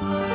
Yeah.